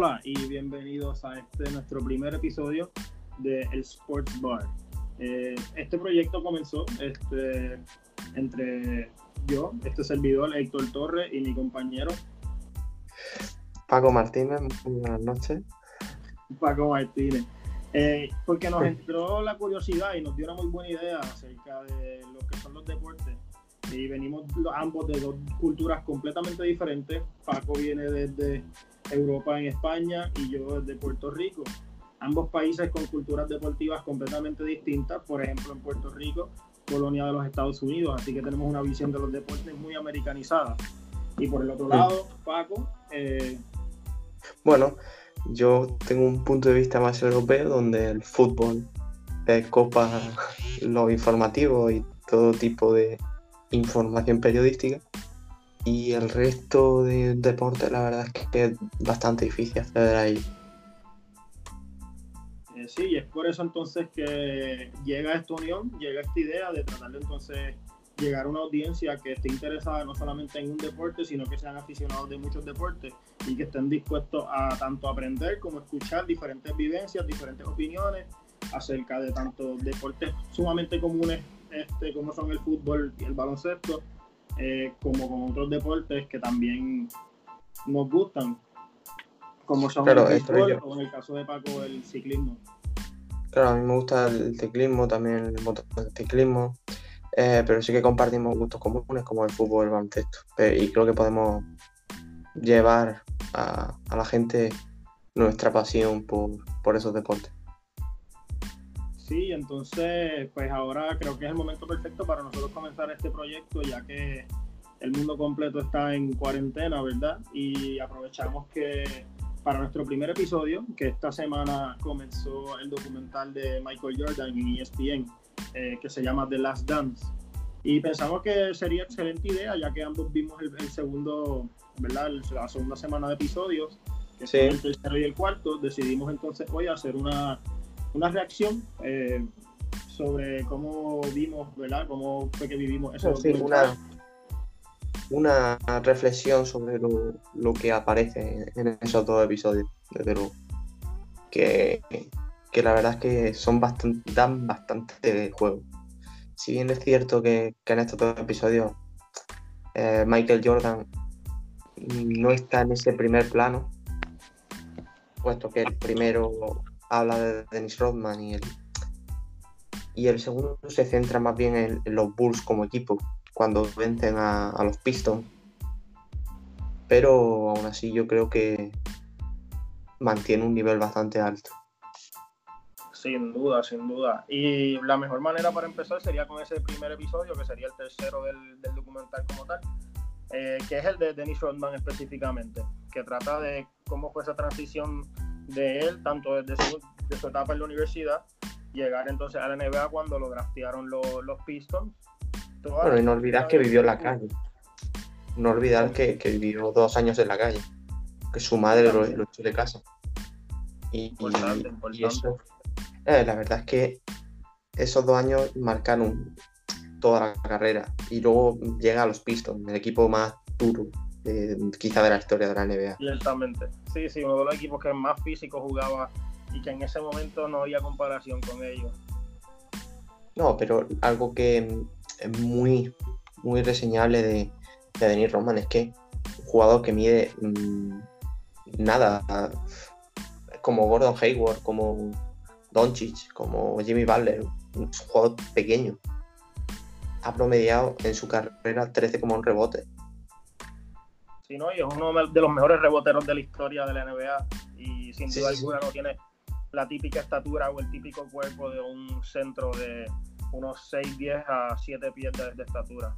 Hola y bienvenidos a este nuestro primer episodio de El Sports Bar. Eh, este proyecto comenzó este, entre yo, este servidor Héctor Torres y mi compañero Paco Martínez. Buenas noches. Paco Martínez. Eh, porque nos entró la curiosidad y nos dio una muy buena idea acerca de lo que son los deportes. Y venimos ambos de dos culturas completamente diferentes. Paco viene desde Europa en España y yo desde Puerto Rico. Ambos países con culturas deportivas completamente distintas. Por ejemplo, en Puerto Rico, colonia de los Estados Unidos. Así que tenemos una visión de los deportes muy americanizada. Y por el otro lado, Paco. Eh, bueno, yo tengo un punto de vista más europeo donde el fútbol copa lo informativo y todo tipo de información periodística. Y el resto de deporte, la verdad es que es bastante difícil acceder ahí. Eh, sí, y es por eso entonces que llega esta unión, llega esta idea de tratar de entonces llegar a una audiencia que esté interesada no solamente en un deporte, sino que sean aficionados de muchos deportes y que estén dispuestos a tanto aprender como escuchar diferentes vivencias, diferentes opiniones acerca de tanto deportes sumamente comunes este, como son el fútbol y el baloncesto, eh, como con otros deportes que también nos gustan, como son el fútbol o en el caso de Paco el ciclismo. Claro, a mí me gusta el ciclismo, también el motociclismo. Eh, pero sí que compartimos gustos comunes como el fútbol, el baloncesto. y creo que podemos llevar a, la gente nuestra pasión por, esos deportes. Sí, entonces, pues ahora creo que es el momento perfecto para nosotros comenzar este proyecto, ya que el mundo completo está en cuarentena, ¿verdad? Y aprovechamos que para nuestro primer episodio, que esta semana comenzó el documental de Michael Jordan en ESPN, eh, que se llama The Last Dance. Y pensamos que sería excelente idea, ya que ambos vimos el, segundo, ¿verdad? la segunda semana de episodios, que sí. el tercero y el cuarto. Decidimos entonces hoy hacer una, una reacción eh, sobre cómo vimos, ¿verdad? Cómo fue que vivimos eso. Sí, una, una reflexión sobre lo, lo, que aparece en esos dos episodios, desde luego. Que que la verdad es que son bastante, dan bastante juego. Si bien es cierto que, en estos dos episodios eh, Michael Jordan no está en ese primer plano, puesto que el primero habla de Dennis Rodman y el, y el segundo se centra más bien en, los Bulls como equipo, cuando vencen a, los Pistons. Pero aún así yo creo que mantiene un nivel bastante alto. Sin duda, sin duda. Y la mejor manera para empezar sería con ese primer episodio, que sería el tercero del, documental como tal, eh, que es el de Dennis Rodman específicamente, que trata de cómo fue esa transición de él, tanto desde su, de su etapa en la universidad, llegar entonces a la NBA cuando lo draftearon los Pistons. Bueno, y no olvidar que vivió en la calle. No olvidar que, que, vivió dos años en la calle, que su madre lo, echó de casa. Y, y eso eh, la verdad es que esos dos años marcaron toda la carrera y luego llega a los Pistons, el equipo más duro quizá de la historia de la NBA. Ciertamente, sí, sí, uno de los equipos que más físico jugaba y que en ese momento no había comparación con ellos. No, pero algo que es muy, muy reseñable de, de Denis Roman es que un jugador que mide mm, nada, como Gordon Hayward, como Doncic, como Jimmy Butler, un jugador pequeño, ha promediado en su carrera 13 como un rebote. Sí, ¿no? Y es uno de los mejores reboteros de la historia de la NBA y sin duda alguna no tiene la típica estatura o el típico cuerpo de un centro de unos 6 10 a 7 pies de, estatura.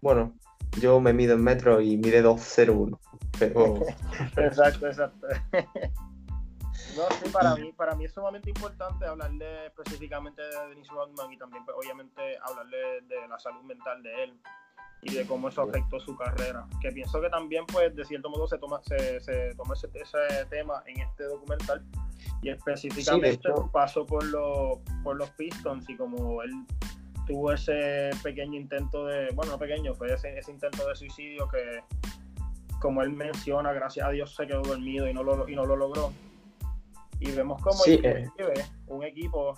Bueno, yo me mido en metro y mide 2'01. Pero... exacto, exacto. No, sí, para mí, para mí es sumamente importante hablarle específicamente de Dennis Rodman y también, pues, obviamente, hablarle de la salud mental de él y de cómo eso afectó su carrera. Que pienso que también, pues, de cierto modo se toma, se, se toma ese, tema en este documental y específicamente pasó por, los, por los Pistons y como él tuvo ese pequeño intento de, bueno, no pequeño, fue ese, ese intento de suicidio que como él menciona, gracias a Dios se quedó dormido y no lo, y no lo logró. Y vemos como Sí, inclusive un equipo,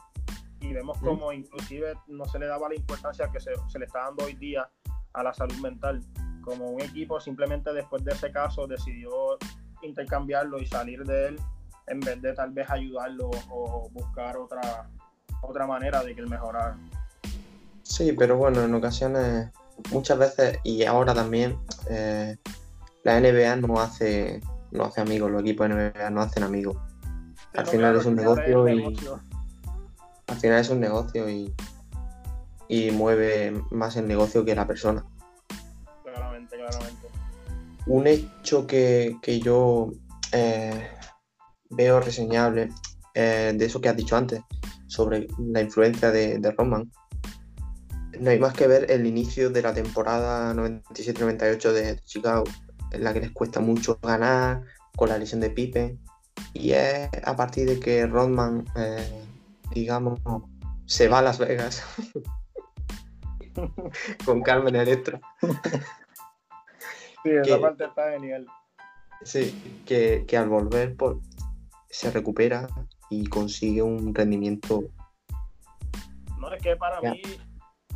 y vemos como inclusive no se le daba la importancia que se, se le está dando hoy día a la salud mental. Como un equipo simplemente después de ese caso decidió intercambiarlo y salir de él en vez de tal vez ayudarlo o buscar otra, otra manera de que él mejorara. Sí, pero bueno, en ocasiones, muchas veces, y ahora también, eh, la NBA no hace, no hace amigos, los equipos de NBA no hacen amigos. Al final es un negocio y- negocio. Al final es un negocio y, y mueve más el negocio que la persona. Claramente, claramente. Un hecho que, que yo eh, veo reseñable eh, de eso que has dicho antes, sobre la influencia de, de Roman, no hay más que ver el inicio de la temporada 97-98 de Chicago, en la que les cuesta mucho ganar con la lesión de Pippen. Y es a partir de que Rodman, eh, digamos, se va a Las Vegas con Carmen Electra. Sí, esa Que- parte está genial. Sí, que, que al volver se recupera y consigue un rendimiento. No, es que para Ya. mí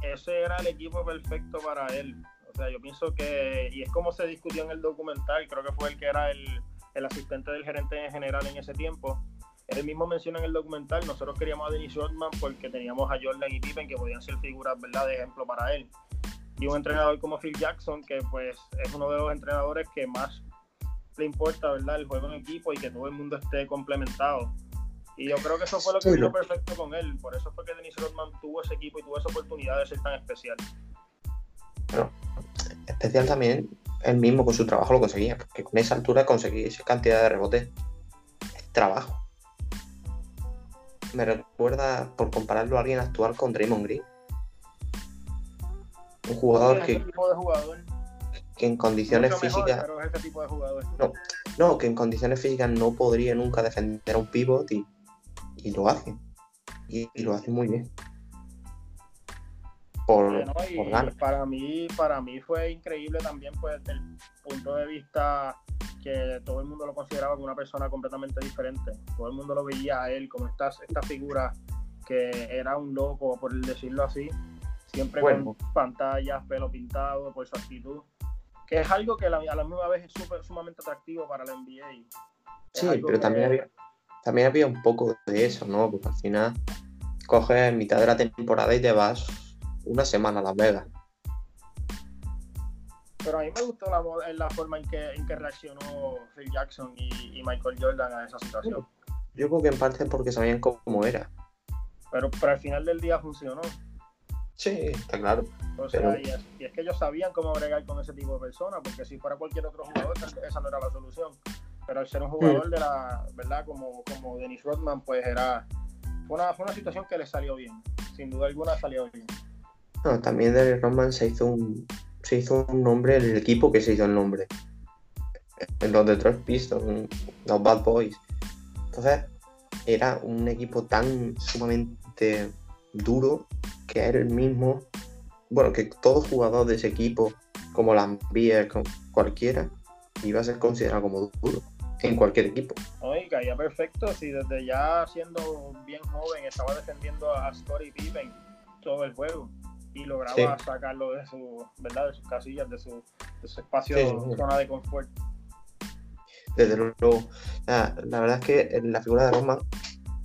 ese era el equipo perfecto para él. O sea, yo pienso que, y es como se discutió en el documental, creo que fue el que era el, el asistente del gerente en general en ese tiempo. Él mismo menciona en el documental, nosotros queríamos a Dennis Rodman porque teníamos a Jordan y Pippen que podían ser figuras, ¿verdad?, de ejemplo para él. Y un entrenador como Phil Jackson, que pues es uno de los entrenadores que más le importa, ¿verdad?, el juego en equipo y que todo el mundo esté complementado. Y yo creo que eso fue lo que Sí, vino perfecto con él. Por eso fue que Dennis Rodman tuvo ese equipo y tuvo esa oportunidad de ser tan especial. Especial también, él mismo con su trabajo lo conseguía, porque con esa altura conseguir esa cantidad de rebotes es trabajo. Me recuerda, por compararlo a alguien actual con Draymond Green. Un jugador que, ese tipo de jugador. que en condiciones Mucho mejor, físicas, pero es ese tipo de jugador. no, que en condiciones físicas no podría nunca defender a un pivot y, y lo hace. Y, y lo hace muy bien. Por, ¿no? Y por ganas. para mí, para mí fue increíble también, pues, desde el punto de vista que todo el mundo lo consideraba como una persona completamente diferente. Todo el mundo lo veía a él como esta, esta figura que era un loco, por decirlo así, siempre Bueno. con pantallas, pelo pintado, por su actitud, que es algo que a la misma vez es súper- sumamente atractivo para la NBA. Es Sí, pero que- también había, también había un poco de eso, ¿no? Porque al final coges en mitad de la temporada y te vas una semana a Las Vegas. Pero a mí me gustó la, mo- la forma en que, en que reaccionó Phil Jackson y, y Michael Jordan a esa situación. Yo creo que en parte porque sabían cómo era. Pero, pero al final del día funcionó. Sí, está claro. O sea, Pero- y, es, y es que ellos sabían cómo bregar con ese tipo de personas, porque si fuera cualquier otro jugador, esa no era la solución. Pero al ser un jugador de la, ¿verdad? Como, como Dennis Rodman, pues era. Fue una, fue una situación que le salió bien. Sin duda alguna salió bien. No, también Dennis Rodman se hizo un se hizo un nombre en el equipo que se hizo el nombre. En los Detroit Pistons, los Bad Boys. Entonces, era un equipo tan sumamente duro que era el mismo. Bueno, que todo jugador de ese equipo, como Lambier, como cualquiera, iba a ser considerado como duro en cualquier equipo. Y caía perfecto. Si desde ya siendo bien joven estaba defendiendo a Scottie Pippen todo el juego y lograba Sí. sacarlo de su, ¿verdad? De sus casillas, de su, de su espacio, Sí, sí. zona de confort. Desde luego, la, la verdad es que la figura de Rodman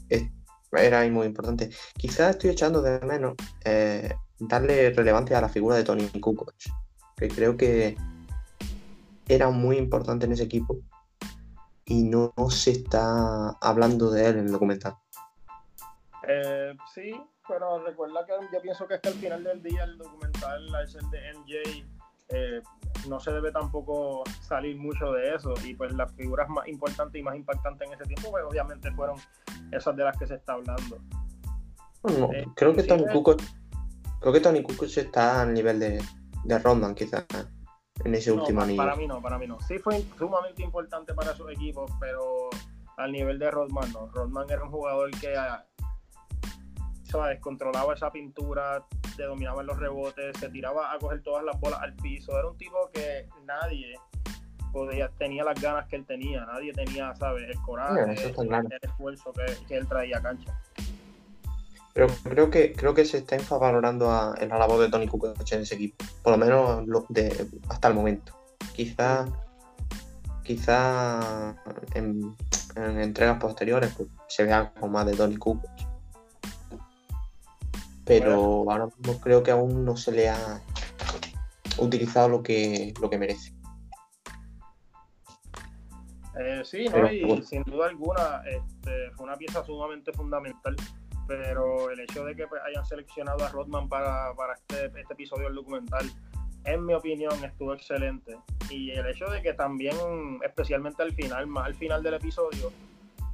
es- era ahí muy importante. Quizás estoy echando de menos eh, darle relevancia a la figura de Tony Kukoc, que creo que era muy importante en ese equipo y no, no se está hablando de él en el documental. Eh, sí, pero recuerda que yo pienso que es que al final del día el documental, al ser de MJ, eh, no se debe tampoco salir mucho de eso. Y pues las figuras más importantes y más impactantes en ese tiempo, pues obviamente fueron esas de las que se está hablando. No, Eh, creo que Tony eh. Kukoc, creo que Tony Kukoc está al nivel de, de Rodman, quizás en ese No, último anillo. para mí no, para mí no. Sí fue sumamente importante para esos equipos, pero al nivel de Rodman no. Rodman era un jugador que ah, ¿sabes? controlaba esa pintura, te dominaba en los rebotes, se tiraba a coger todas las bolas al piso. Era un tipo que nadie podía, tenía las ganas que él tenía, nadie tenía, ¿sabes? El coraje, el, esfuerzo que, él traía a cancha. Pero creo que creo que se está infravalorando a, en la labor de Tony Kukoc en ese equipo, por lo menos de, hasta el momento. Quizás quizá en, entregas posteriores pues, se vea como más de Tony Kukoc. Pero ahora mismo creo que aún no se le ha utilizado lo que, lo que merece. Eh, sí, ¿no? y sin duda alguna este, fue una pieza sumamente fundamental, pero el hecho de que pues, hayan seleccionado a Rodman para, este, este, episodio del documental, en mi opinión, estuvo excelente. Y el hecho de que también, especialmente al final, más al final del episodio,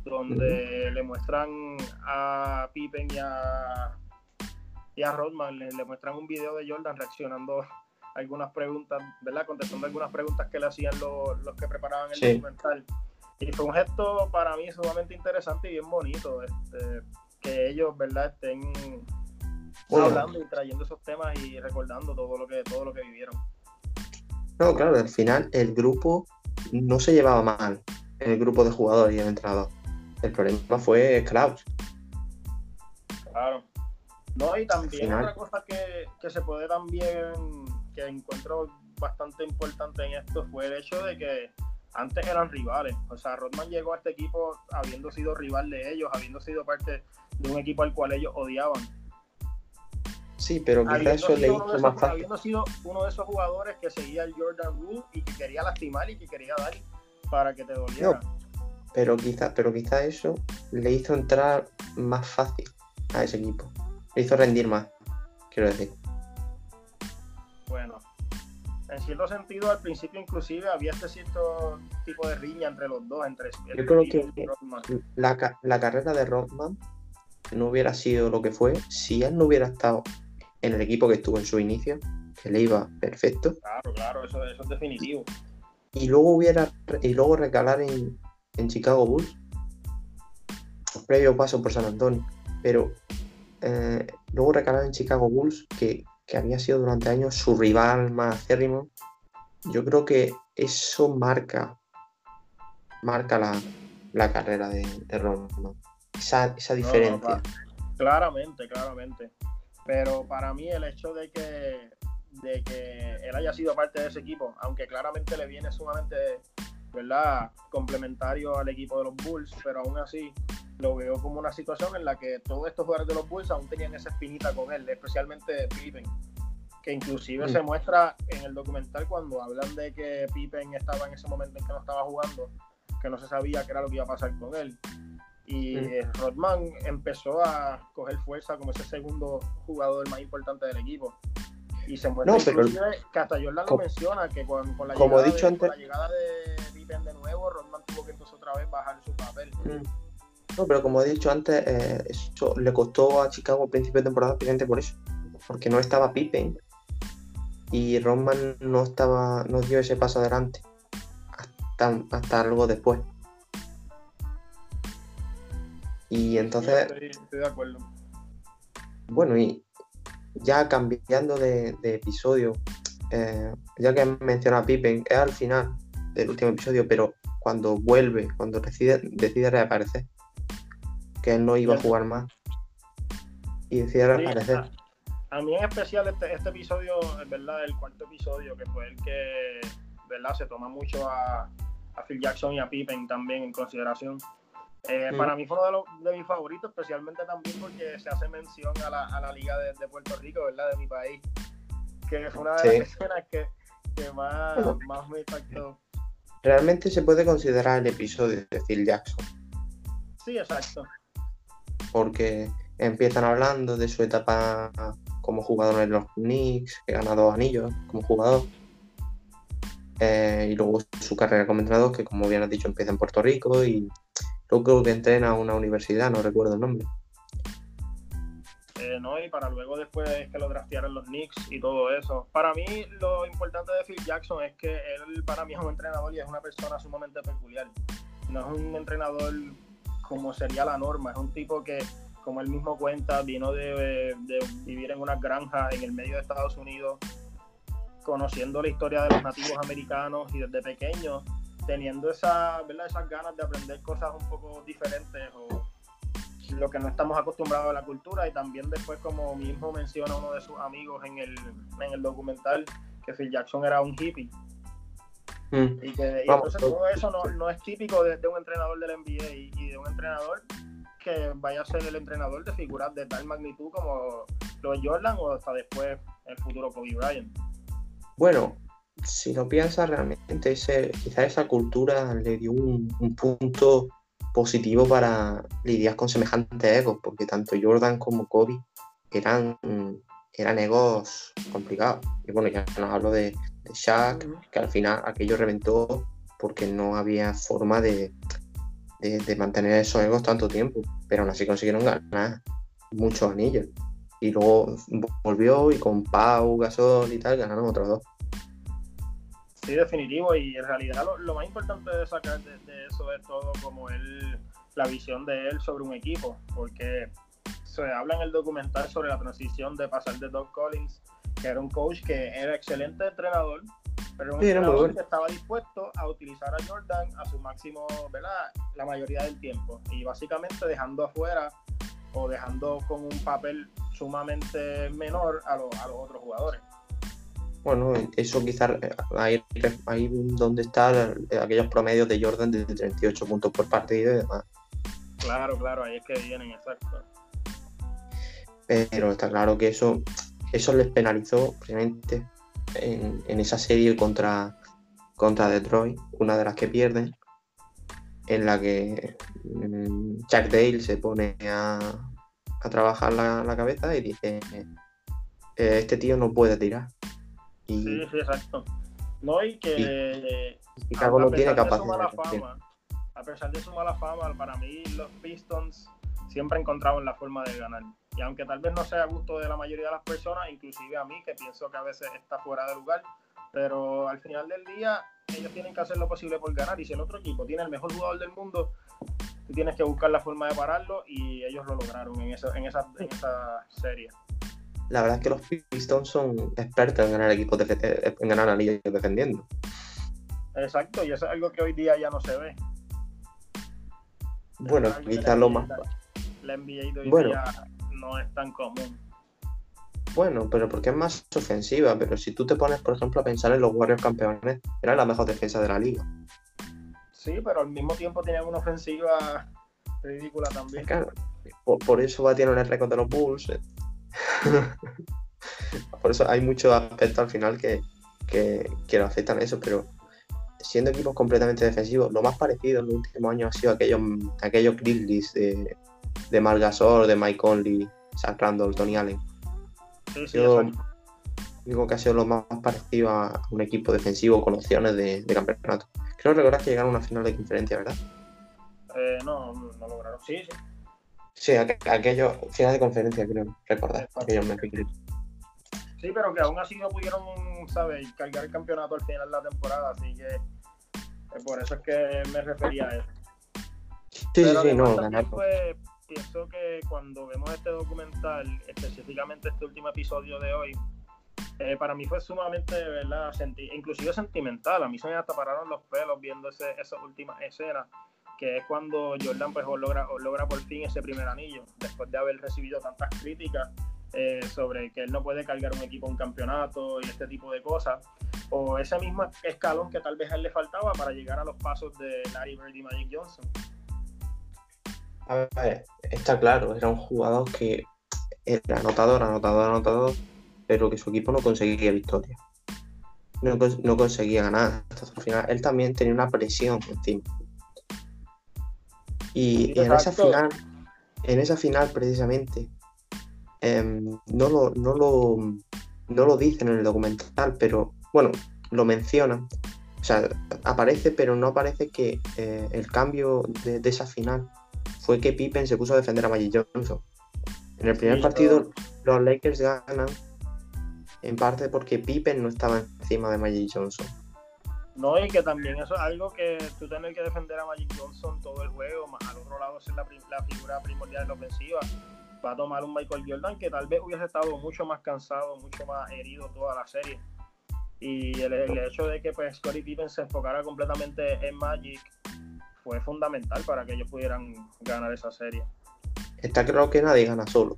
donde le muestran a Pippen y a, y a Rodman, le, le muestran un video de Jordan reaccionando algunas preguntas, ¿verdad? Contestando algunas preguntas que le hacían los, que preparaban el documental. Y fue un gesto para mí sumamente interesante y bien bonito, este, que ellos, ¿verdad?, estén hablando y trayendo esos temas y recordando todo lo que, todo lo que vivieron. No, claro, al final el grupo no se llevaba mal, el grupo de jugadores y el entrenador. El problema fue Klaus. Claro. No, y también otra cosa que, que se puede también que encuentro bastante importante en esto fue el hecho de que antes eran rivales. O sea, Rodman llegó a este equipo habiendo sido rival de ellos, habiendo sido parte de un equipo al cual ellos odiaban. Sí, pero quizás eso le hizo más fácil. Habiendo sido uno de esos jugadores que seguía el Jordan Rule y que quería lastimar y que quería dar para que te doliera. pero quizás pero quizá eso le hizo entrar más fácil a ese equipo. Le hizo rendir más, quiero decir en cierto sentido, al principio inclusive había este cierto tipo de riña entre los dos, entre Yo creo que la, la, carrera de Rodman no hubiera sido lo que fue si él no hubiera estado en el equipo que estuvo en su inicio, que le iba perfecto. Claro, claro, eso, es definitivo. Y luego hubiera y luego recalar en, Chicago Bulls, previo paso por San Antonio, pero eh, luego recalar en Chicago Bulls, que que había sido durante años su rival más acérrimo, yo creo que eso marca, marca la, carrera de, de Esa, esa diferencia. claramente, claramente. Pero para mí el hecho de que, de que él haya sido parte de ese equipo, aunque claramente le viene sumamente ¿verdad? complementario al equipo de los Bulls, pero aún así lo veo como una situación en la que todos estos jugadores de los Bulls aún tenían esa espinita con él, especialmente Pippen, que inclusive se muestra en el documental cuando hablan de que Pippen estaba en ese momento en que no estaba jugando, que no se sabía qué era lo que iba a pasar con él. Y Rodman empezó a coger fuerza como ese segundo jugador más importante del equipo. Y se muestra inclusive que hasta Jordan lo menciona, que con, la, llegada dicho de, la llegada de Pippen de nuevo, Rodman tuvo que entonces otra vez bajar su papel. No, pero como he dicho antes, eh, eso le costó a Chicago a principio de temporada precisamente por eso. Porque no estaba Pippen. Y Rodman no estaba. no dio ese paso adelante. Hasta, hasta algo después. Y entonces. Estoy, de acuerdo. Bueno, y ya cambiando de, episodio, eh, ya que mencionado a Pippen, es al final del último episodio, pero cuando vuelve, cuando decide, decide reaparecer, que él no iba a jugar más. Y decía reaparecer. a, mí en especial este, este episodio, es verdad, el cuarto episodio, que fue el que, ¿verdad? Se toma mucho a, Phil Jackson y a Pippen también en consideración. Eh, mm. Para mí fue uno de, de, mis favoritos, especialmente también porque se hace mención a la, a la Liga de, Puerto Rico, ¿verdad? De mi país. Que fue una de las escenas que, que más, más me impactó. Realmente se puede considerar el episodio de Phil Jackson. Sí, exacto porque empiezan hablando de su etapa como jugador en los Knicks, que gana dos anillos como jugador. Eh, y luego su carrera como entrenador, que como bien has dicho, empieza en Puerto Rico y luego creo que entrena a una universidad, no recuerdo el nombre. Eh, no, y para luego después que lo draftearan los Knicks y todo eso. Para mí lo importante de Phil Jackson es que él para mí es un entrenador y es una persona sumamente peculiar. No es un entrenador como sería la norma. Es un tipo que, como él mismo cuenta, vino de, vivir en una granja en el medio de Estados Unidos conociendo la historia de los nativos americanos y desde pequeños, teniendo esa, ¿verdad? esas ganas de aprender cosas un poco diferentes o lo que no estamos acostumbrados a la cultura y también después como mismo menciona uno de sus amigos en el, en el documental que Phil Jackson era un hippie mm. y que entonces todo eso no, no es típico de, un entrenador del NBA y, de un entrenador que vaya a ser el entrenador de figuras de tal magnitud como los Jordan o hasta después el futuro Kobe Bryant. Bueno, si lo piensas realmente, ese, quizás esa cultura le dio un, un punto positivo para lidiar con semejantes egos, porque tanto Jordan como Kobe eran, eran egos complicados. Y bueno, ya nos hablo de Shaq, que al final aquello reventó porque no había forma de, de, mantener esos egos tanto tiempo, pero aún así consiguieron ganar muchos anillos. Y luego volvió y con Pau, Gasol y tal ganaron otros dos. Sí, definitivo. Y en realidad lo, más importante de sacar de, eso es todo como él, la visión de él sobre un equipo. Porque se habla en el documental sobre la transición de pasar de Doug Collins, que era un coach que era excelente entrenador, pero un entrenador que estaba dispuesto a utilizar a Jordan a su máximo, ¿verdad? La mayoría del tiempo. Y básicamente dejando afuera o dejando con un papel sumamente menor a, a los otros jugadores. Bueno, eso quizás eh, ahí, ahí donde están aquellos promedios de Jordan de 38 puntos por partido y demás. Claro, claro, ahí es que vienen, exacto. Pero está claro que eso, eso les penalizó precisamente en, esa serie contra, contra Detroit, una de las que pierden, en la que mm, Chuck Dale se pone a, a trabajar la, la, cabeza y dice, eh, este tío no puede tirar. Sí, sí, exacto. No, y que y, a, no tiene capacidad. Fama, a pesar de su mala fama, para mí los Pistons siempre encontraban la forma de ganar. Y aunque tal vez no sea a gusto de la mayoría de las personas, inclusive a mí, que pienso que a veces está fuera de lugar, pero al final del día ellos tienen que hacer lo posible por ganar. Y si el otro equipo tiene el mejor jugador del mundo, tú tienes que buscar la forma de pararlo y ellos lo lograron en esa, en esa, en esa serie la verdad es que los Pistons son expertos en ganar equipos en ganar anillos defendiendo. Exacto, y eso es algo que hoy día ya no se ve. Bueno, quizás lo más. La NBA de hoy día no es tan común. Bueno, pero porque es más ofensiva, pero si tú te pones, por ejemplo, a pensar en los Warriors campeones, era la mejor defensa de la liga. Sí, pero al mismo tiempo tenían una ofensiva ridícula también. Claro, por, eso va a tener el récord de los Bulls. Por eso hay muchos aspectos al final que, que, lo afectan a eso, pero siendo equipos completamente defensivos, lo más parecido en los últimos años ha sido aquellos, aquellos Grizzlies de, de Margasol, de Mike Conley, Zach Randall, Tony Allen. digo que ha sido lo más parecido a un equipo defensivo con opciones de, campeonato. Creo recordar que llegaron a una final de conferencia, ¿verdad? Eh, no, no lograron. Sí, sí. Sí, aquello, final de conferencia, creo, recordar. Aquellos Sí, pero que aún así no pudieron, ¿sabes? Cargar el campeonato al final de la temporada, así que eh, por eso es que me refería a eso. Sí, sí, sí, no, ganar. Pienso que cuando vemos este documental, específicamente este último episodio de hoy, eh, para mí fue sumamente, ¿verdad? inclusive sentimental. A mí se me hasta pararon los pelos viendo ese, esas últimas escenas que es cuando Jordan pues logra, logra por fin ese primer anillo, después de haber recibido tantas críticas eh, sobre que él no puede cargar un equipo en campeonato y este tipo de cosas, o ese mismo escalón que tal vez a él le faltaba para llegar a los pasos de Larry Bird y Magic Johnson. A ver, está claro, era un jugador que era anotador, anotador, anotador, pero que su equipo no conseguía victoria. No, no conseguía ganar hasta el final. Él también tenía una presión encima. Y, en esa final, en esa final precisamente, em, no, lo, no, lo, no lo dicen en el documental, pero bueno, lo mencionan. O sea, aparece, pero no aparece que eh, el cambio de, esa final fue que Pippen se puso a defender a Magic Johnson. En el primer partido, los Lakers ganan en parte porque Pippen no estaba encima de Magic Johnson. No, y que también eso es algo que tú tienes que defender a Magic Johnson todo el juego, más al otro lado ser la, la figura primordial de la ofensiva. Va a tomar un Michael Jordan que tal vez hubiese estado mucho más cansado, mucho más herido toda la serie. Y el, hecho de que pues Scottie Pippen se enfocara completamente en Magic fue fundamental para que ellos pudieran ganar esa serie. Está claro que nadie gana solo.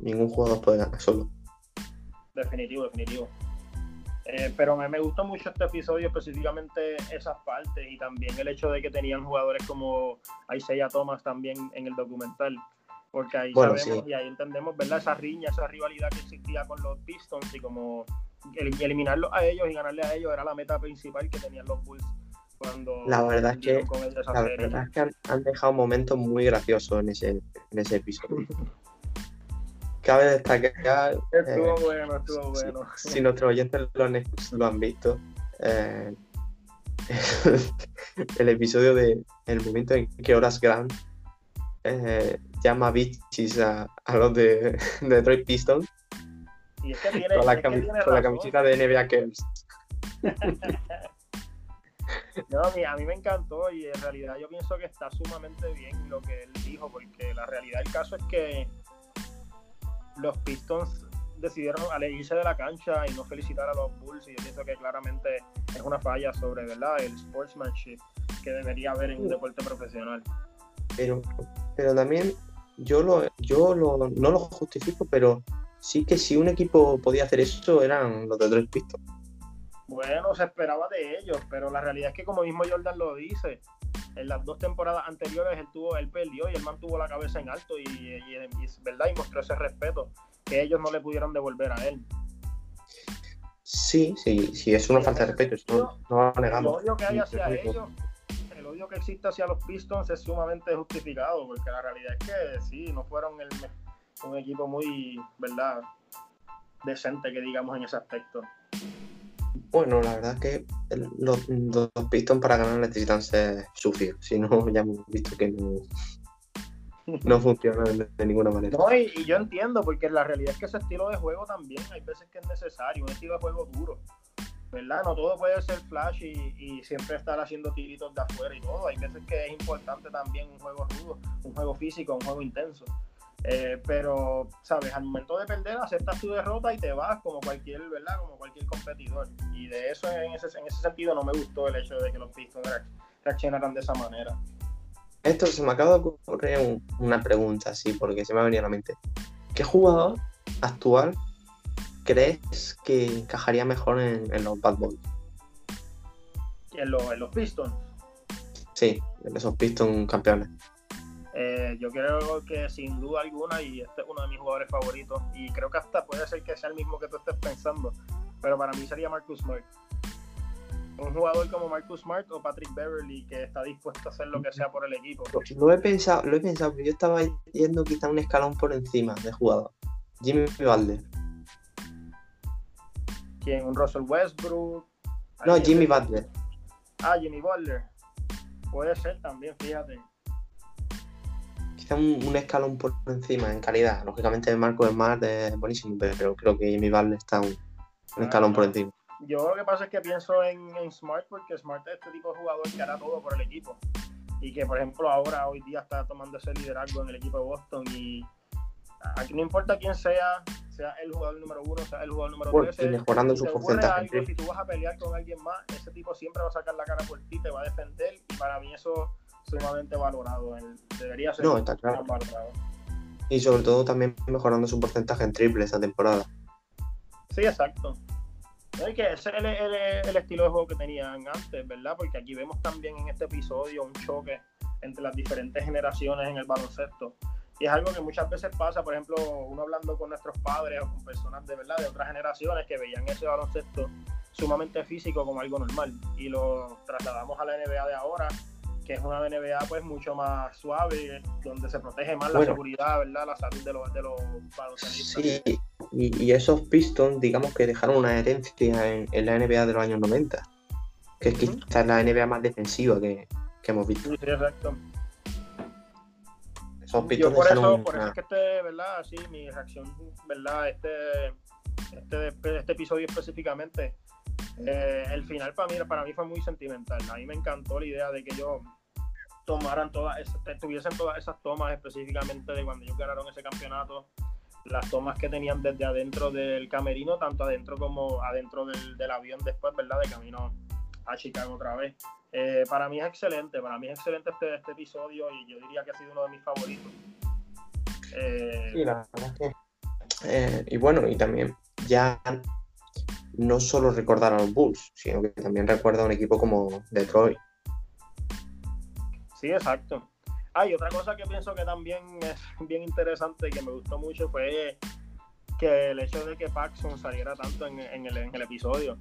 Ningún jugador puede ganar solo. Definitivo, definitivo. Eh, pero me, me gustó mucho este episodio, específicamente esas partes y también el hecho de que tenían jugadores como Isaiah Thomas también en el documental. Porque ahí sabemos y ahí entendemos, ¿verdad? Esa riña, esa rivalidad que existía con los Pistons y como eliminarlos a ellos y ganarle a ellos era la meta principal que tenían los Bulls cuando la verdad es que, la verdad es que han, dejado momentos muy graciosos en ese, en ese episodio. Cabe destacar. Estuvo eh, bueno, estuvo bueno. Si, nuestros oyentes lo, han visto, eh, el episodio de el momento en que Horas Grant eh, llama bichis a, a los de, de, Detroit Pistons y es que tiene, con la, con la camiseta de NBA Kers. No, a mí me encantó y en realidad yo pienso que está sumamente bien lo que él dijo, porque la realidad del caso es que los Pistons decidieron alejarse de la cancha y no felicitar a los Bulls y yo pienso que claramente es una falla sobre verdad el sportsmanship que debería haber en un deporte profesional. Pero, pero también yo lo, yo lo, no lo justifico, pero sí que si un equipo podía hacer eso eran los de tres Pistons. Bueno, se esperaba de ellos, pero la realidad es que como mismo Jordan lo dice, en las dos temporadas anteriores él tuvo, él perdió y él mantuvo la cabeza en alto y, verdad y mostró ese respeto que ellos no le pudieron devolver a él. Sí, sí, sí, es una falta de respeto, eso no, lo El odio que hay hacia ellos, el odio que existe hacia los Pistons es sumamente justificado, porque la realidad es que sí, no fueron el, un equipo muy, ¿verdad? decente que digamos en ese aspecto. Bueno, la verdad es que los, dos Pistons para ganar necesitan ser sucios. Si no, ya hemos visto que no, no funciona de, ninguna manera. No, y, yo entiendo, porque la realidad es que ese estilo de juego también hay veces que es necesario, un estilo de juego duro. ¿Verdad? No todo puede ser flash y, siempre estar haciendo tiritos de afuera y todo. Hay veces que es importante también un juego rudo, un juego físico, un juego intenso. Eh, pero, ¿sabes? Al momento de perder, aceptas tu derrota y te vas como cualquier, ¿verdad? Como cualquier competidor. Y de eso, en ese, en ese sentido, no me gustó el hecho de que los Pistons reaccionaran de esa manera. Esto se me acaba de ocurrir una pregunta, así, porque se me ha venido a la mente. ¿Qué jugador actual crees que encajaría mejor en, los Bad Boys? ¿En, ¿En los Pistons? Sí, en esos Pistons campeones. Eh, yo creo que sin duda alguna, y este es uno de mis jugadores favoritos, y creo que hasta puede ser que sea el mismo que tú estés pensando, pero para mí sería Marcus Smart. Un jugador como Marcus Smart o Patrick Beverly que está dispuesto a hacer lo que sea por el equipo. Lo he pensado, lo he pensado, pero yo estaba yendo quizá un escalón por encima de jugador. Jimmy Butler. ¿Quién? ¿Un Russell Westbrook? No, Jimmy Butler. Ah, Jimmy Butler. Puede ser también, fíjate un, escalón por encima en calidad. Lógicamente, Marco Smart es buenísimo, pero creo que Jimmy Butler está un, escalón por encima. Yo lo que pasa es que pienso en, Smart porque Smart es este tipo de jugador que hará todo por el equipo. Y que, por ejemplo, ahora, hoy día está tomando ese liderazgo en el equipo de Boston. Y aquí no importa quién sea, sea el jugador número uno, sea el jugador número tres. Y mejorando su porcentaje. si tú vas a pelear con alguien más, ese tipo siempre va a sacar la cara por ti, te va a defender. Y para mí eso sumamente valorado. debería ser no, está claro. Y sobre todo también mejorando su porcentaje en triple esa temporada. Sí, exacto. Es que ese es el, estilo de juego que tenían antes, ¿verdad? Porque aquí vemos también en este episodio un choque entre las diferentes generaciones en el baloncesto. Y es algo que muchas veces pasa, por ejemplo, uno hablando con nuestros padres o con personas de verdad de otras generaciones que veían ese baloncesto sumamente físico como algo normal. Y lo trasladamos a la NBA de ahora que es una NBA pues mucho más suave, donde se protege más la seguridad, ¿verdad? La salud de los, de los Sí, y, esos Pistons, digamos que dejaron una herencia en, la NBA de los años 90, que es quizás la NBA más defensiva que, hemos visto. Sí, exacto. Esos Pistons por eso, por eso es que este, ¿verdad? Así, mi reacción, ¿verdad? Este, este, este episodio específicamente eh, el final para mí, para mí fue muy sentimental. A mí me encantó la idea de que ellos tomaran todas, tuviesen todas esas tomas específicamente de cuando ellos ganaron ese campeonato. las tomas que tenían desde adentro del camerino, tanto adentro como adentro del, avión después, ¿verdad? De camino a Chicago otra vez. Eh, para mí es excelente, para mí es excelente este, este, episodio y yo diría que ha sido uno de mis favoritos. Eh, sí, la verdad que... Eh, y bueno, y también ya no solo recordar a los Bulls, sino que también recuerda a un equipo como Detroit. Sí, exacto. Ah, y otra cosa que pienso que también es bien interesante y que me gustó mucho fue que el hecho de que Paxson saliera tanto en, el, episodio,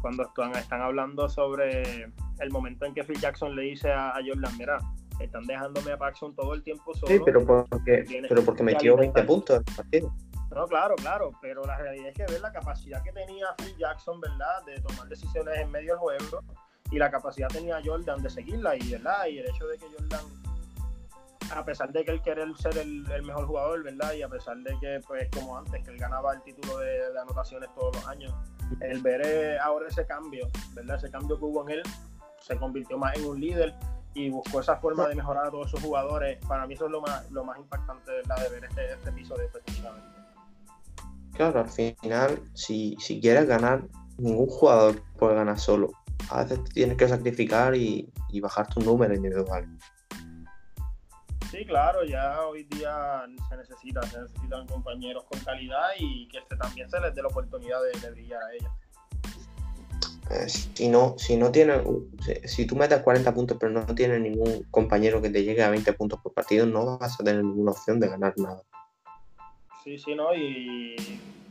cuando están, están, hablando sobre el momento en que Phil Jackson le dice a, Jordan, mira, están dejándome a Paxson todo el tiempo solo. Sí, pero porque, pero porque metió 20 puntos en el partido. No, claro, claro, pero la realidad es que ver la capacidad que tenía Phil Jackson, ¿verdad?, de tomar decisiones en medio del juego y la capacidad tenía Jordan de seguirla y, ¿verdad? Y el hecho de que Jordan a pesar de que él quiere ser el, mejor jugador, ¿verdad? Y a pesar de que, pues, como antes, que él ganaba el título de, anotaciones todos los años, el ver eh, ahora ese cambio, ¿verdad? Ese cambio que hubo en él, se convirtió más en un líder y buscó esa forma de mejorar a todos sus jugadores. Para mí eso es lo más, lo más impactante, ¿verdad? De ver este, este episodio específicamente. Claro, al final, si, si quieres ganar, ningún jugador puede ganar solo. A veces tienes que sacrificar y, y bajar tu número individual. Sí, claro, ya hoy día se necesita, se necesitan compañeros con calidad y que también se les dé la oportunidad de, brillar a ellos. Eh, si no, si no tiene, si tú metes 40 puntos pero no tienes ningún compañero que te llegue a 20 puntos por partido, no vas a tener ninguna opción de ganar nada. Sí, sí, no, y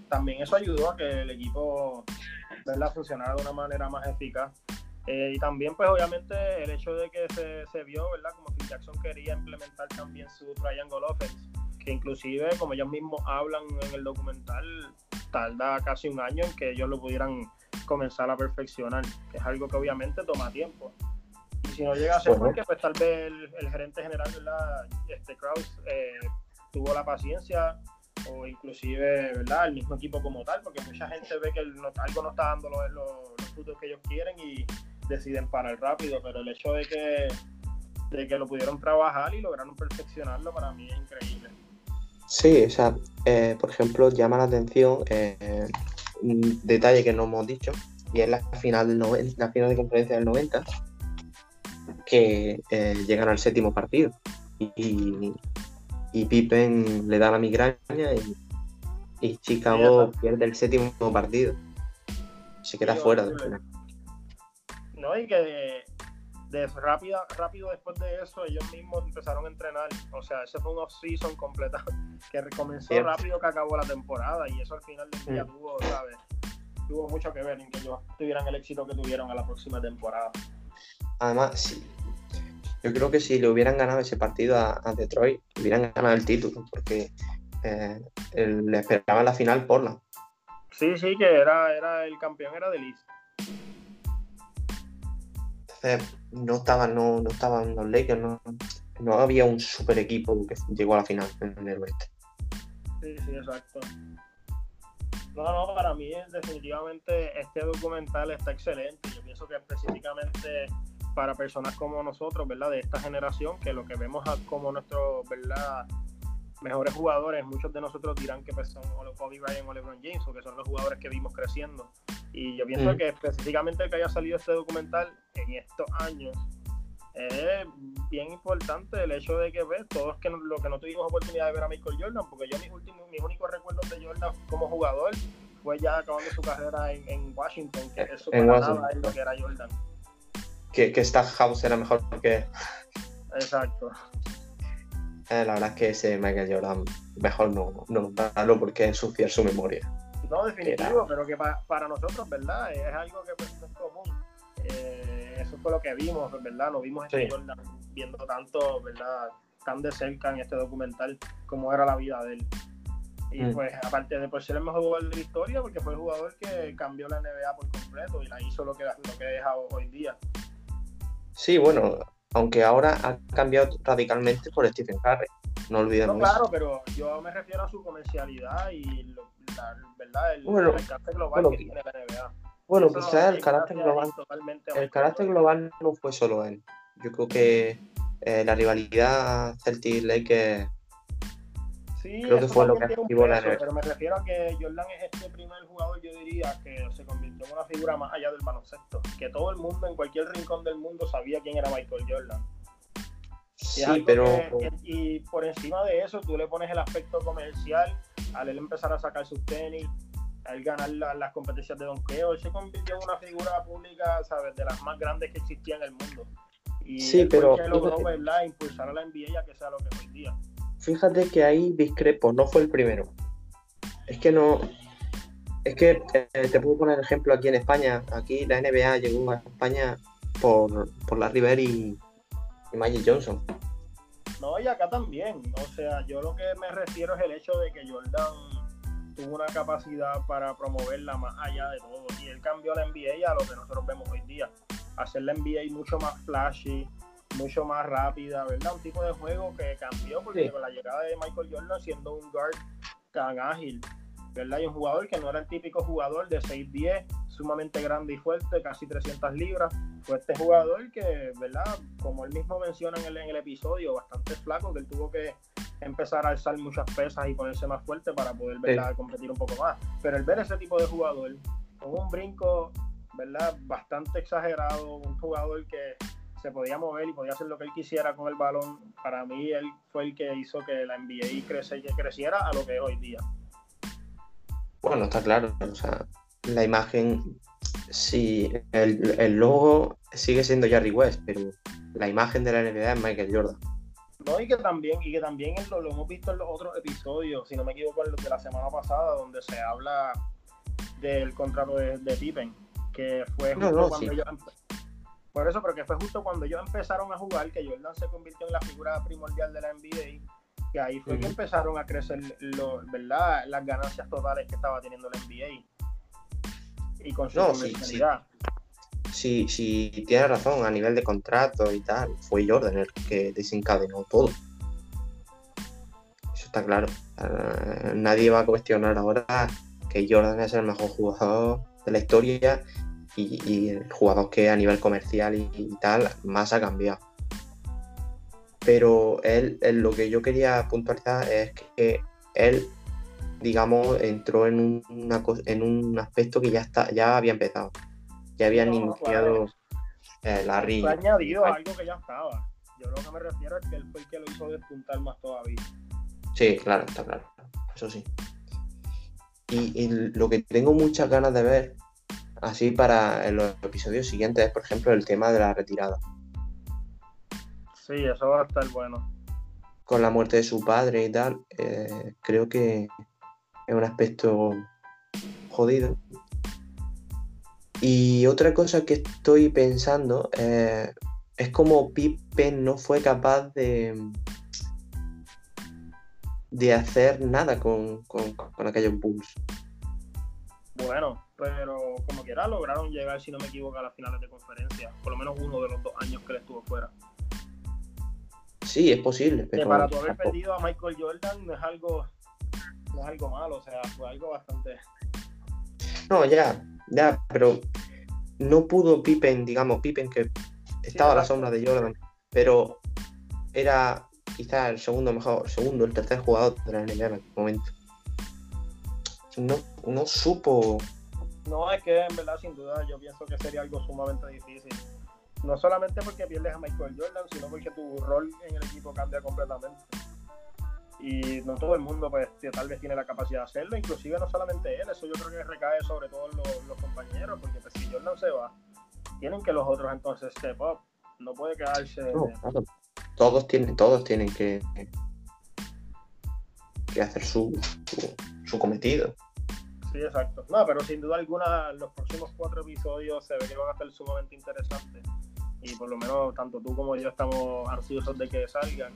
también eso ayudó a que el equipo ¿verdad? funcionara de una manera más eficaz. Eh, y también, pues obviamente, el hecho de que se, se, vio, ¿verdad? Como Phil Jackson quería implementar también su triangle offense, que inclusive, como ellos mismos hablan en el documental, tarda casi un año en que ellos lo pudieran comenzar a perfeccionar, que es algo que obviamente toma tiempo. Y si no llega a ser porque, pues tal vez el, gerente general, ¿verdad? Este Kraus, eh, tuvo la paciencia o inclusive, ¿verdad? El mismo equipo como tal, porque mucha gente ve que algo no está dando los, los, frutos que ellos quieren y deciden parar rápido, pero el hecho de que, de que lo pudieron trabajar y lograron perfeccionarlo para mí es increíble. Sí, o sea, eh, por ejemplo, llama la atención eh, un detalle que no hemos dicho, y es la final, del la final de conferencia del 90, que eh, llegan al séptimo partido. Y, y, Pippen le da la migraña y, y Chicago pierde el séptimo partido. Se queda fuera del final. ¿no? Y que de, rápido después de eso ellos mismos empezaron a entrenar. O sea, ese fue un off-season completa que comenzó rápido que acabó la temporada y eso al final del día tuvo, ¿sabes? Tuvo mucho que ver en que ellos tuvieran el éxito que tuvieron a la próxima temporada. Además, sí. Yo creo que si le hubieran ganado ese partido a, Detroit, hubieran ganado el título, porque eh, le esperaban la final por la. Sí, sí, que era, era el campeón era de Liz no estaban, no, no estaban los Lakers, no, no había un super equipo que llegó a la final en el oeste. Sí, sí, exacto. No, no, para mí definitivamente este documental está excelente. Yo pienso que específicamente para personas como nosotros, ¿verdad? De esta generación, que lo que vemos como nuestros, ¿verdad? Mejores jugadores, muchos de nosotros dirán que pues, son Kobe Bryant o LeBron James, o que son los jugadores que vimos creciendo. Y yo pienso que específicamente que haya salido este documental en estos años es bien importante el hecho de que ves todos que lo que no tuvimos oportunidad de ver a Michael Jordan, porque yo mis últimos, mis únicos recuerdos de Jordan como jugador fue ya acabando su carrera en, Washington, que eso en nada es lo que era Jordan. Que, que House era mejor que. Exacto. Eh, la verdad es que ese Michael Jordan mejor no, no porque ensuciar su memoria. No, definitivo, pero que para nosotros, ¿verdad? Es algo que pues, no es común. Eh, eso fue lo que vimos, ¿verdad? Lo vimos este viendo tanto, ¿verdad? Tan de cerca en este documental como era la vida de él. Y mm. pues, aparte de por ser el mejor jugador de la historia, porque fue el jugador que cambió la NBA por completo y la hizo lo que, lo que deja hoy día. Sí, bueno, aunque ahora ha cambiado radicalmente por Stephen Curry. No olvidemos. No, claro, pero yo me refiero a su comercialidad y lo, ¿verdad? El, bueno, carácter global que tiene la NBA. Bueno, quizás el carácter global. El carácter global no fue solo él. Yo creo que eh, la rivalidad Celtic Lakers Sí, Creo que eso fue lo también que tiene un activó la peso, NBA. pero me refiero a que Jordan es este primer jugador, yo diría, que se convirtió en una figura más allá del baloncesto. Que todo el mundo, en cualquier rincón del mundo, sabía quién era Michael Jordan. Y Sí, pero que- y por encima de eso, tú le pones el aspecto comercial, al él empezar a sacar sus tenis, al ganar la- las competencias de donkeo, él se convirtió en una figura pública, ¿sabes? De las más grandes que existían en el mundo. Y Sí, pero que logró, ¿verdad? Impulsar a la NBA a que sea lo que hoy día. Fíjate que ahí discrepo, no fue el primero. Es que no. Es que eh, te puedo poner ejemplo aquí en España. Aquí la NBA llegó a España por, por la River y, y Magic Johnson. No, y acá también. O sea, yo lo que me refiero es el hecho de que Jordan tuvo una capacidad para promoverla más allá de todo. Y él cambió la NBA a lo que nosotros vemos hoy día. Hacer la NBA mucho más flashy, mucho más rápida, ¿verdad? Un tipo de juego que cambió porque Sí. con la llegada de Michael Jordan siendo un guard tan ágil, ¿verdad? Y un jugador que no era el típico jugador de 6'10, sumamente grande y fuerte, casi 300 libras. Fue este jugador que, ¿verdad? Como él mismo menciona en el, en el episodio, bastante flaco, que él tuvo que empezar a alzar muchas pesas y ponerse más fuerte para poder, ¿verdad? Competir un poco más. Pero el ver ese tipo de jugador con un brinco, ¿verdad? Bastante exagerado, un jugador que se podía mover y podía hacer lo que él quisiera con el balón. Para mí, él fue el que hizo que la NBA crece, creciera a lo que es hoy día. Bueno, está claro. O sea, la imagen. Sí, el, el logo sigue siendo Jerry West, pero la imagen de la NBA es Michael Jordan. No, y que también, y que también lo, lo hemos visto en los otros episodios, si no me equivoco, en los de la semana pasada, donde se habla del contrato de, de Pippen, que fue No, justo no, cuando sí. ellos por eso, pero que fue justo cuando ellos empezaron a jugar, que Jordan se convirtió en la figura primordial de la NBA, que ahí fue que empezaron a crecer lo, ¿verdad? las ganancias totales que estaba teniendo la NBA. Y con su No, sí. Si, si tienes razón, a nivel de contrato y tal, fue Jordan el que desencadenó todo. Eso está claro. Eh, nadie va a cuestionar ahora que Jordan es el mejor jugador de la historia y, y el jugador que a nivel comercial y, y tal más ha cambiado. Pero él, él- lo que yo quería puntualizar es que él, digamos, entró en un, una en un aspecto que ya, está, ya había empezado. Ya habían No, iniciado eh, Larry. Fue añadido Ay, algo que ya estaba. Yo lo que me refiero es que él fue el que lo hizo despuntar más todavía. Sí, claro, está claro. Eso sí. Y, y lo que tengo muchas ganas de ver, así para en los episodios siguientes, es por ejemplo el tema de la retirada. Sí, eso va a estar bueno. Con la muerte de su padre y tal, eh, creo que es un aspecto jodido. Y otra cosa que estoy pensando eh, es como Pippen no fue capaz de, de hacer nada con, con, con aquellos Bulls. Bueno, pero como quiera lograron llegar, si no me equivoco, a las finales de conferencia. Por lo menos uno de los dos años que él estuvo fuera. Sí, es posible, Que para tu haber perdido a Michael Jordan no es algo no es algo malo, o sea, fue algo bastante... No, ya, ya, pero no pudo Pippen, digamos, Pippen que estaba a la sombra de Jordan, pero era quizás el segundo mejor, segundo, el tercer jugador de la NBA en aquel momento. No, no supo. No, es que en verdad, sin duda, yo pienso que sería algo sumamente difícil. No solamente porque pierdes a Michael Jordan, sino porque tu rol en el equipo cambia completamente. Y no todo el mundo, pues, tal vez tiene la capacidad de hacerlo, inclusive no solamente él, eso yo creo que recae sobre todo los, los compañeros, porque pues, si Jordan se va, tienen que los otros entonces step up. No puede quedarse. No, claro, todos tienen, todos tienen que, que hacer su, su, su cometido. Sí, exacto. No, pero sin duda alguna, los próximos cuatro episodios se ve que van a estar sumamente interesantes. Y por lo menos, tanto tú como yo estamos ansiosos de que salgan.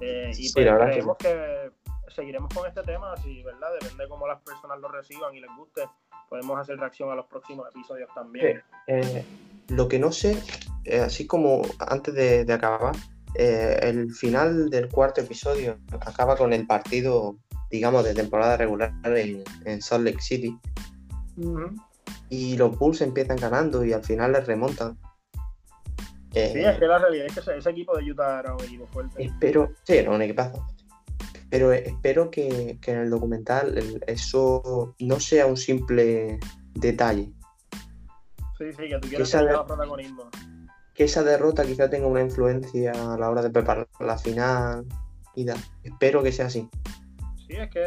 Eh, y Sí, pues la verdad que creemos que, seguiremos con este tema, si, ¿verdad? Depende de cómo las personas lo reciban y les guste. Podemos hacer reacción a los próximos episodios también. Eh, lo que no sé, eh, así como antes de, de acabar, el final del cuarto episodio acaba con el partido, digamos, de temporada regular en, en Salt Lake City. Y los Bulls empiezan ganando y al final les remontan. Eh, Sí, es que la realidad es que ese, ese equipo de Utah era un equipo fuerte. Espero, sí, era un equipazo. pero espero que, en el documental eso no sea un simple detalle. Sí, sí, que tú quieres tener protagonismo. Que esa derrota quizá tenga una influencia a la hora de preparar la final y da. Espero que sea así. Sí, es que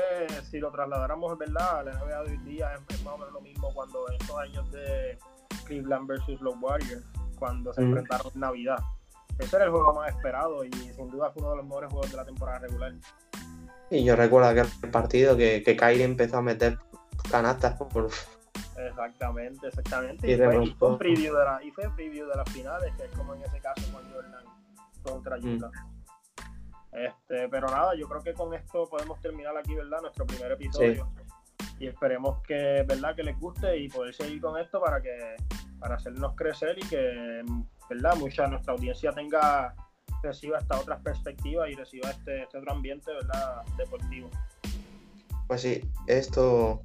si lo trasladáramos, ¿verdad? La NBA de hoy día es más o menos lo mismo cuando en estos años de Cleveland versus los Warriors, cuando se enfrentaron en Navidad. Ese era el juego más esperado y sin duda fue uno de los mejores juegos de la temporada regular. Y yo recuerdo aquel partido que, que Kyrie empezó a meter canastas por... Exactamente, exactamente. Y, fue, un preview de la, y fue preview de las finales, que es como en ese caso con Jordan contra mm. Este, pero nada, yo creo que con esto podemos terminar aquí, ¿verdad? Nuestro primer episodio. Y esperemos que, ¿verdad? Que les guste y poder seguir con esto para que para hacernos crecer y que, ¿verdad? Mucha nuestra audiencia tenga reciba esta otra perspectiva y reciba este, este otro ambiente, ¿verdad? Deportivo. Pues sí, esto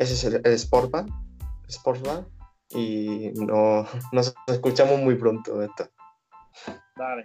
ese es el, el Sportban, y no, nos escuchamos muy pronto esto. Dale.